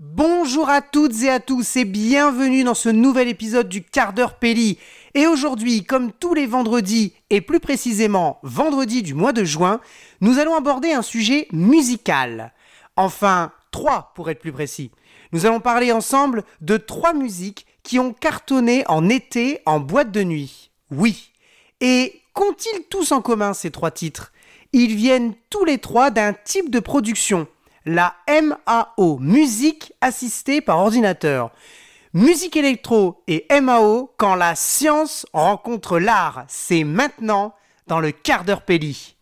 Bonjour à toutes et à tous et bienvenue dans ce nouvel épisode du quart d'heure Pelli. Et aujourd'hui, comme tous les vendredis, et plus précisément vendredi du mois de juin, nous allons aborder un sujet musical. Enfin, trois pour être plus précis. Nous allons parler ensemble de trois musiques qui ont cartonné en été en boîte de nuit. Oui. Et qu'ont-ils tous en commun ces trois titres? Ils viennent tous les trois d'un type de production, la MAO, musique assistée par ordinateur. Musique électro et MAO quand la science rencontre l'art, c'est maintenant dans le quart d'heure Pelli.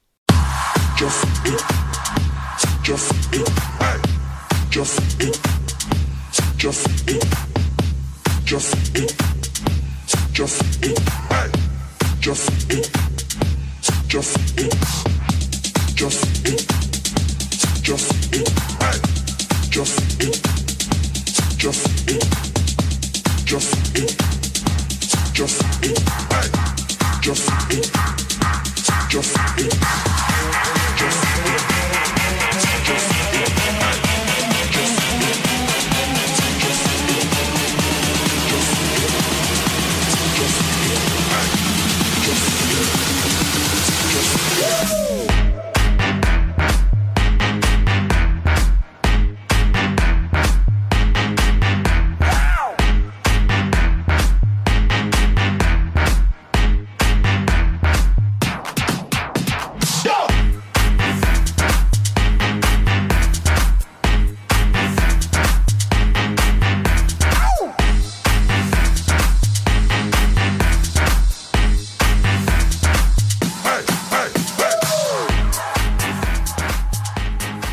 just it, hey, just it.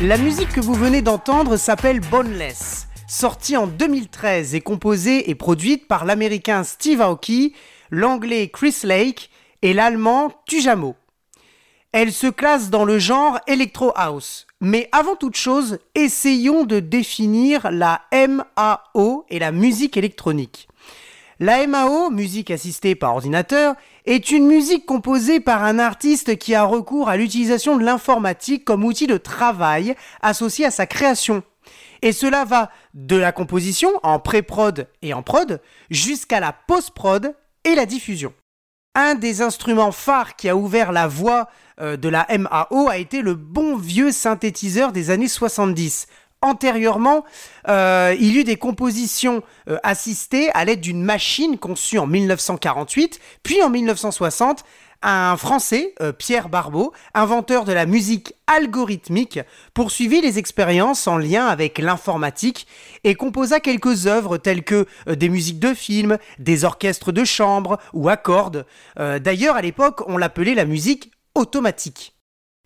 La musique que vous venez d'entendre s'appelle Boneless, sortie en 2013 et composée et produite par l'américain Steve Aoki, l'anglais Chris Lake et l'allemand Tujamo. Elle se classe dans le genre Electro House. Mais avant toute chose, essayons de définir la MAO et la musique électronique. La MAO, musique assistée par ordinateur, est une musique composée par un artiste qui a recours à l'utilisation de l'informatique comme outil de travail associé à sa création. Et cela va de la composition en pré-prod et en prod jusqu'à la post-prod et la diffusion. Un des instruments phares qui a ouvert la voie euh, de la MAO a été le bon vieux synthétiseur des années 70, antérieurement, euh, il y eut des compositions euh, assistées à l'aide d'une machine conçue en 1948, puis en 1960, un Français, euh, Pierre Barbeau, inventeur de la musique algorithmique, poursuivit les expériences en lien avec l'informatique et composa quelques œuvres telles que des musiques de films, des orchestres de chambre ou à cordes. D'ailleurs, à l'époque, on l'appelait la musique automatique.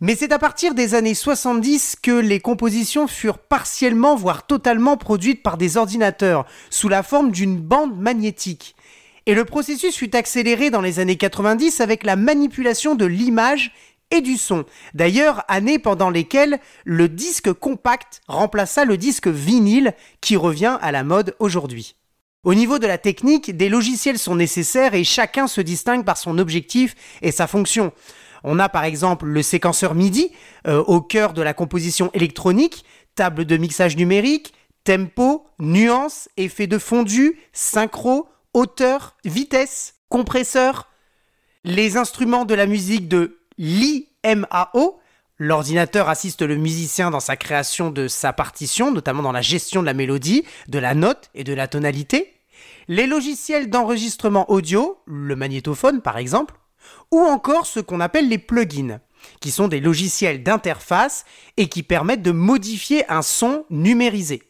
Mais c'est à partir des années 70 que les compositions furent partiellement, voire totalement produites par des ordinateurs, sous la forme d'une bande magnétique. Et le processus fut accéléré dans les années 90 avec la manipulation de l'image et du son. D'ailleurs, années pendant lesquelles le disque compact remplaça le disque vinyle qui revient à la mode aujourd'hui. Au niveau de la technique, des logiciels sont nécessaires et chacun se distingue par son objectif et sa fonction. On a par exemple le séquenceur MIDI euh, au cœur de la composition électronique, table de mixage numérique, tempo, nuance, effet de fondu, synchro, hauteur, vitesse, compresseur. Les instruments de la musique de l'IMAO, L'ordinateur assiste le musicien dans sa création de sa partition, notamment dans la gestion de la mélodie, de la note et de la tonalité. Les logiciels d'enregistrement audio, le magnétophone par exemple, ou encore ce qu'on appelle les plugins, qui sont des logiciels d'interface et qui permettent de modifier un son numérisé.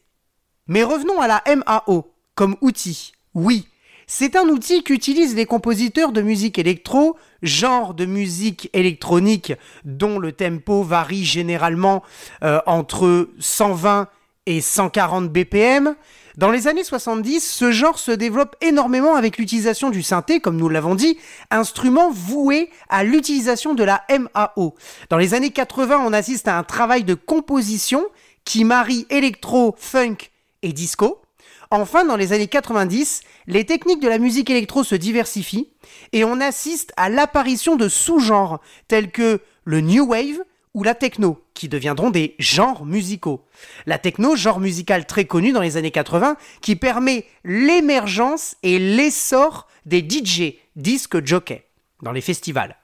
Mais revenons à la MAO comme outil. Oui, c'est un outil qu'utilisent les compositeurs de musique électro, genre de musique électronique dont le tempo varie généralement euh, entre 120 et 140 BPM, dans les années 70, ce genre se développe énormément avec l'utilisation du synthé, comme nous l'avons dit, instrument voué à l'utilisation de la MAO. Dans les années 80, on assiste à un travail de composition qui marie électro, funk et disco. Enfin, dans les années 90, les techniques de la musique électro se diversifient et on assiste à l'apparition de sous-genres tels que le new wave la techno, qui deviendront des genres musicaux. La techno, genre musical très connu dans les années 80, qui permet l'émergence et l'essor des DJ, disques jockey, dans les festivals.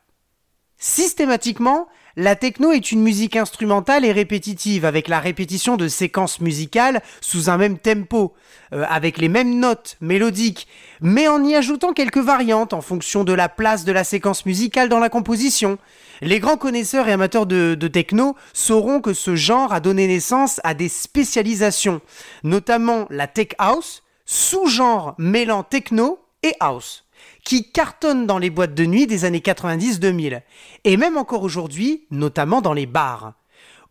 Systématiquement, la techno est une musique instrumentale et répétitive, avec la répétition de séquences musicales sous un même tempo, euh, avec les mêmes notes mélodiques, mais en y ajoutant quelques variantes en fonction de la place de la séquence musicale dans la composition. Les grands connaisseurs et amateurs de, de techno sauront que ce genre a donné naissance à des spécialisations, notamment la tech house, sous-genre mêlant techno et house qui cartonne dans les boîtes de nuit des années 90-2000, et même encore aujourd'hui, notamment dans les bars.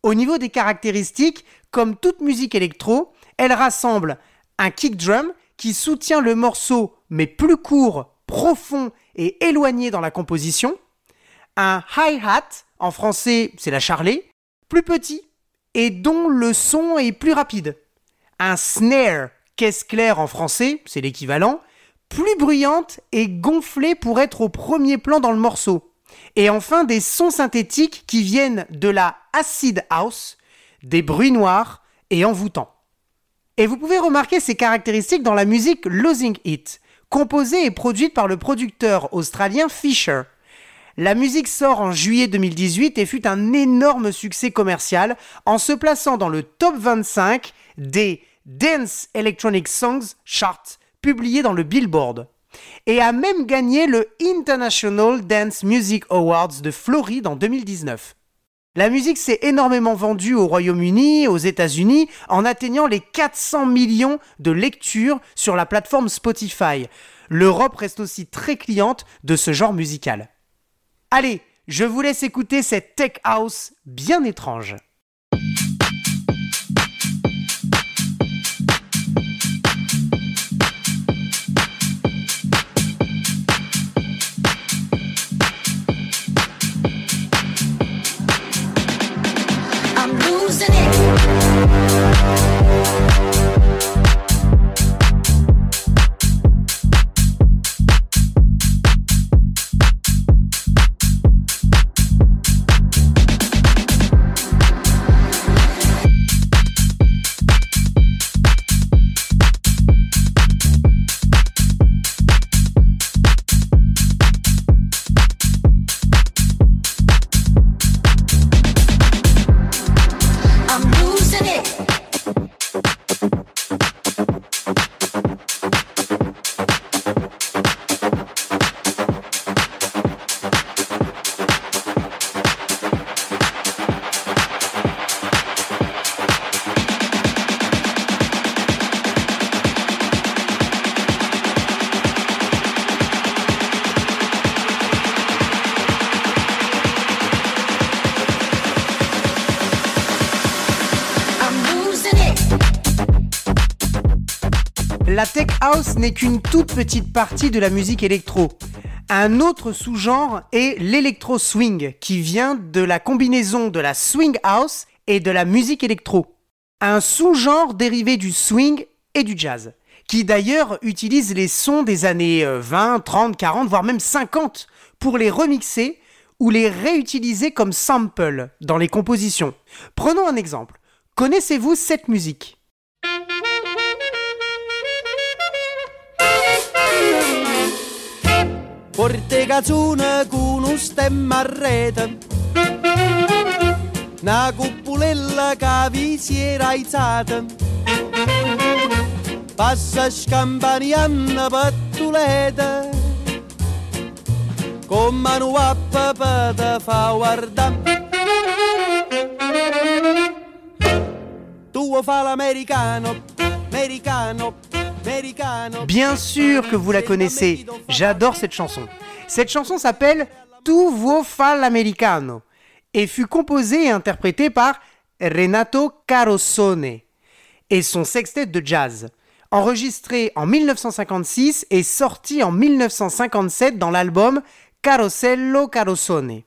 Au niveau des caractéristiques, comme toute musique électro, elle rassemble un kick drum qui soutient le morceau mais plus court, profond et éloigné dans la composition, un hi-hat, en français c'est la charlée, plus petit et dont le son est plus rapide, un snare, caisse claire en français, c'est l'équivalent, plus bruyante et gonflée pour être au premier plan dans le morceau. Et enfin des sons synthétiques qui viennent de la acid house, des bruits noirs et envoûtants. Et vous pouvez remarquer ces caractéristiques dans la musique Losing It, composée et produite par le producteur australien Fisher. La musique sort en juillet 2018 et fut un énorme succès commercial en se plaçant dans le top 25 des Dance Electronic Songs Chart publié dans le Billboard et a même gagné le International Dance Music Awards de Floride en 2019. La musique s'est énormément vendue au Royaume-Uni, aux États-Unis, en atteignant les 400 millions de lectures sur la plateforme Spotify. L'Europe reste aussi très cliente de ce genre musical. Allez, je vous laisse écouter cette tech house bien étrange. La tech house n'est qu'une toute petite partie de la musique électro. Un autre sous-genre est l'électro swing, qui vient de la combinaison de la swing house et de la musique électro. Un sous-genre dérivé du swing et du jazz, qui d'ailleurs utilise les sons des années 20, 30, 40, voire même 50 pour les remixer ou les réutiliser comme sample dans les compositions. Prenons un exemple. Connaissez-vous cette musique? Porte cazzone con un stemma a rete. Una cuppulella che vi si era alzata Passa scampanianna pattuleta Con mano a papà fa guardare Tu fa l'americano, americano, Bien sûr que vous la connaissez, j'adore cette chanson. Cette chanson s'appelle Tu fa l'americano et fut composée et interprétée par Renato Carosone et son sextet de jazz, enregistré en 1956 et sorti en 1957 dans l'album Carosello Carosone.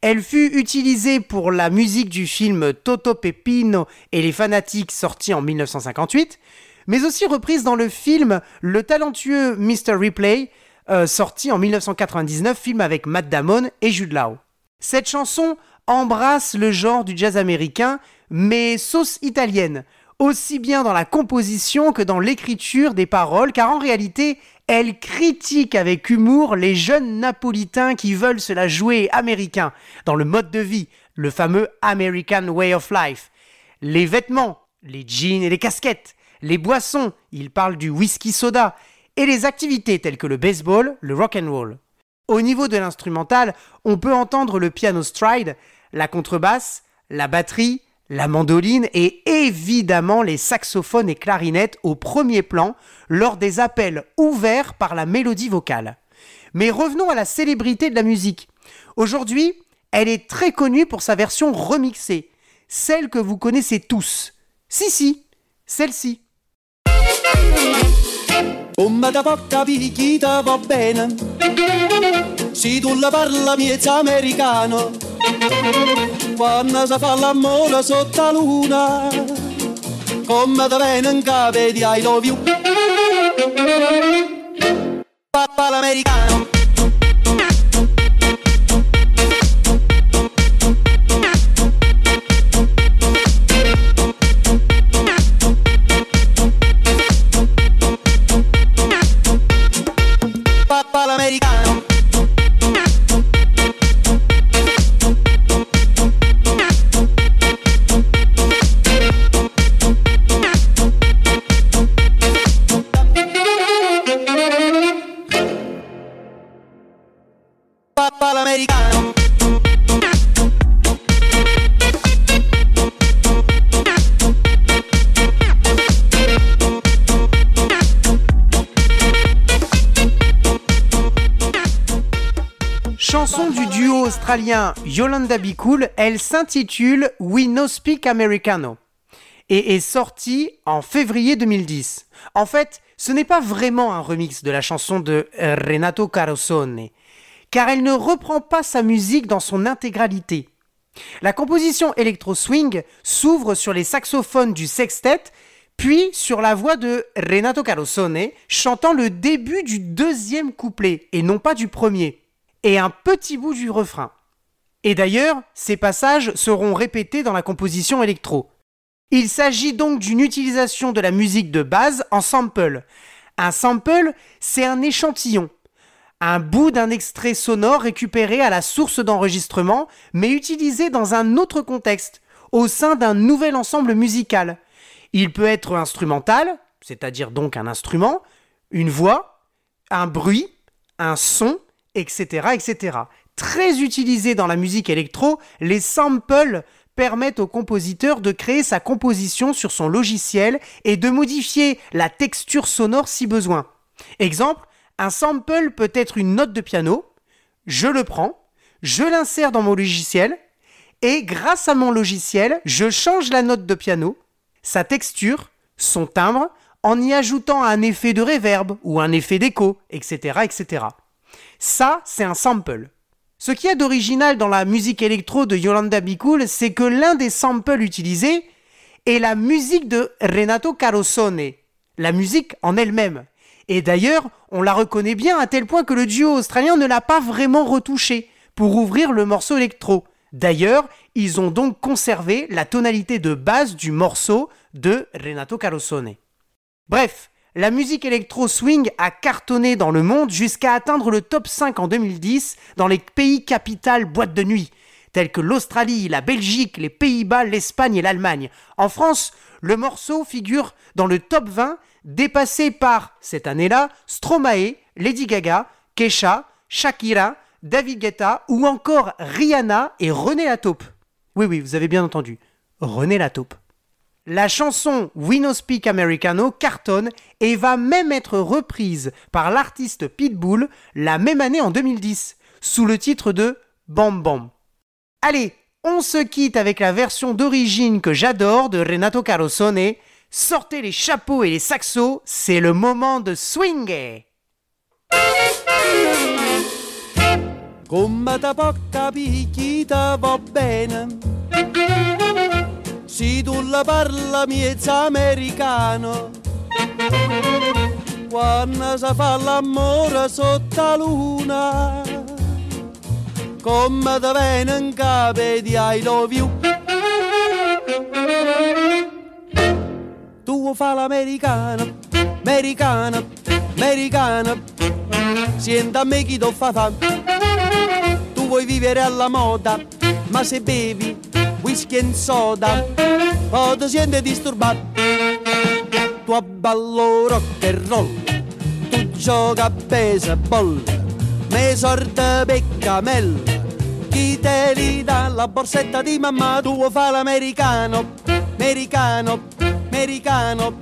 Elle fut utilisée pour la musique du film Toto Pepino et les fanatiques sorti en 1958, mais aussi reprise dans le film Le talentueux Mr. Replay, euh, sorti en 1999, film avec Matt Damon et Jude Law. Cette chanson embrasse le genre du jazz américain, mais sauce italienne, aussi bien dans la composition que dans l'écriture des paroles, car en réalité, elle critique avec humour les jeunes napolitains qui veulent se la jouer américain, dans le mode de vie, le fameux American Way of Life. Les vêtements, les jeans et les casquettes, les boissons, il parle du whisky soda, et les activités telles que le baseball, le rock and roll. Au niveau de l'instrumental, on peut entendre le piano stride, la contrebasse, la batterie, la mandoline et évidemment les saxophones et clarinettes au premier plan lors des appels ouverts par la mélodie vocale. Mais revenons à la célébrité de la musique. Aujourd'hui, elle est très connue pour sa version remixée, celle que vous connaissez tous. Si si, celle-ci. Come da porta picchita va bene, se tu la parla miez americano, quando si fa l'amore sotto la luna, come da in cave di I love you. Papà l'americano. Yolanda Be Cool, elle s'intitule We No Speak Americano et est sortie en février 2010. En fait, ce n'est pas vraiment un remix de la chanson de Renato Carosone, car elle ne reprend pas sa musique dans son intégralité. La composition électro-swing s'ouvre sur les saxophones du sextet, puis sur la voix de Renato Carosone chantant le début du deuxième couplet et non pas du premier, et un petit bout du refrain. Et d'ailleurs, ces passages seront répétés dans la composition électro. Il s'agit donc d'une utilisation de la musique de base en sample. Un sample, c'est un échantillon, un bout d'un extrait sonore récupéré à la source d'enregistrement, mais utilisé dans un autre contexte, au sein d'un nouvel ensemble musical. Il peut être instrumental, c'est-à-dire donc un instrument, une voix, un bruit, un son, etc., etc. Très utilisé dans la musique électro, les samples permettent au compositeur de créer sa composition sur son logiciel et de modifier la texture sonore si besoin. Exemple, un sample peut être une note de piano, je le prends, je l'insère dans mon logiciel, et grâce à mon logiciel, je change la note de piano, sa texture, son timbre, en y ajoutant un effet de réverb ou un effet d'écho, etc., etc. Ça, c'est un sample. Ce qu'il y a d'original dans la musique électro de Yolanda Be c'est que l'un des samples utilisés est la musique de Renato Carosone, la musique en elle-même. Et d'ailleurs, on la reconnaît bien à tel point que le duo australien ne l'a pas vraiment retouché pour ouvrir le morceau électro. D'ailleurs, ils ont donc conservé la tonalité de base du morceau de Renato Carosone. Bref, la musique électro-swing a cartonné dans le monde jusqu'à atteindre le top 5 en 2010 dans les pays capitales boîtes de nuit, tels que l'Australie, la Belgique, les Pays-Bas, l'Espagne et l'Allemagne. En France, le morceau figure dans le top 20, dépassé par, cette année-là, Stromae, Lady Gaga, Kesha, Shakira, David Guetta ou encore Rihanna et René Lataupe. Oui, oui, vous avez bien entendu. René Lataupe. La chanson We No Speak Americano cartonne et va même être reprise par l'artiste Pitbull la même année en 2010, sous le titre de Bam Bam. Allez, on se quitte avec la version d'origine que j'adore de Renato Carosone. Sortez les chapeaux et les saxos, c'est le moment de bene Si tu la parla miezza americano Quando si fa l'amore sotto la luna come te viene in capo di I love you. Tu fa l'americano, americano, americano, senta a me chi ti fa fa. Tu vuoi vivere alla moda, ma se bevi whisky e soda, o ti senti disturbato. Tu abballo rock and roll, tu gioca a baseball, me sorte peccamella, chi te li dà la borsetta di mamma, tu fa l'americano, americano, americano.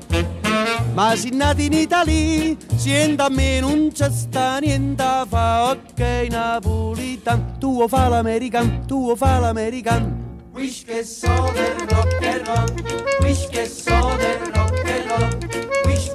Ma si nati in Italia, sienta a me non c'è sta niente fa, ok napolitan, tu fa l'americano, tu fa l'americano. Wish che so del rock and roll, wish del rock and roll, wish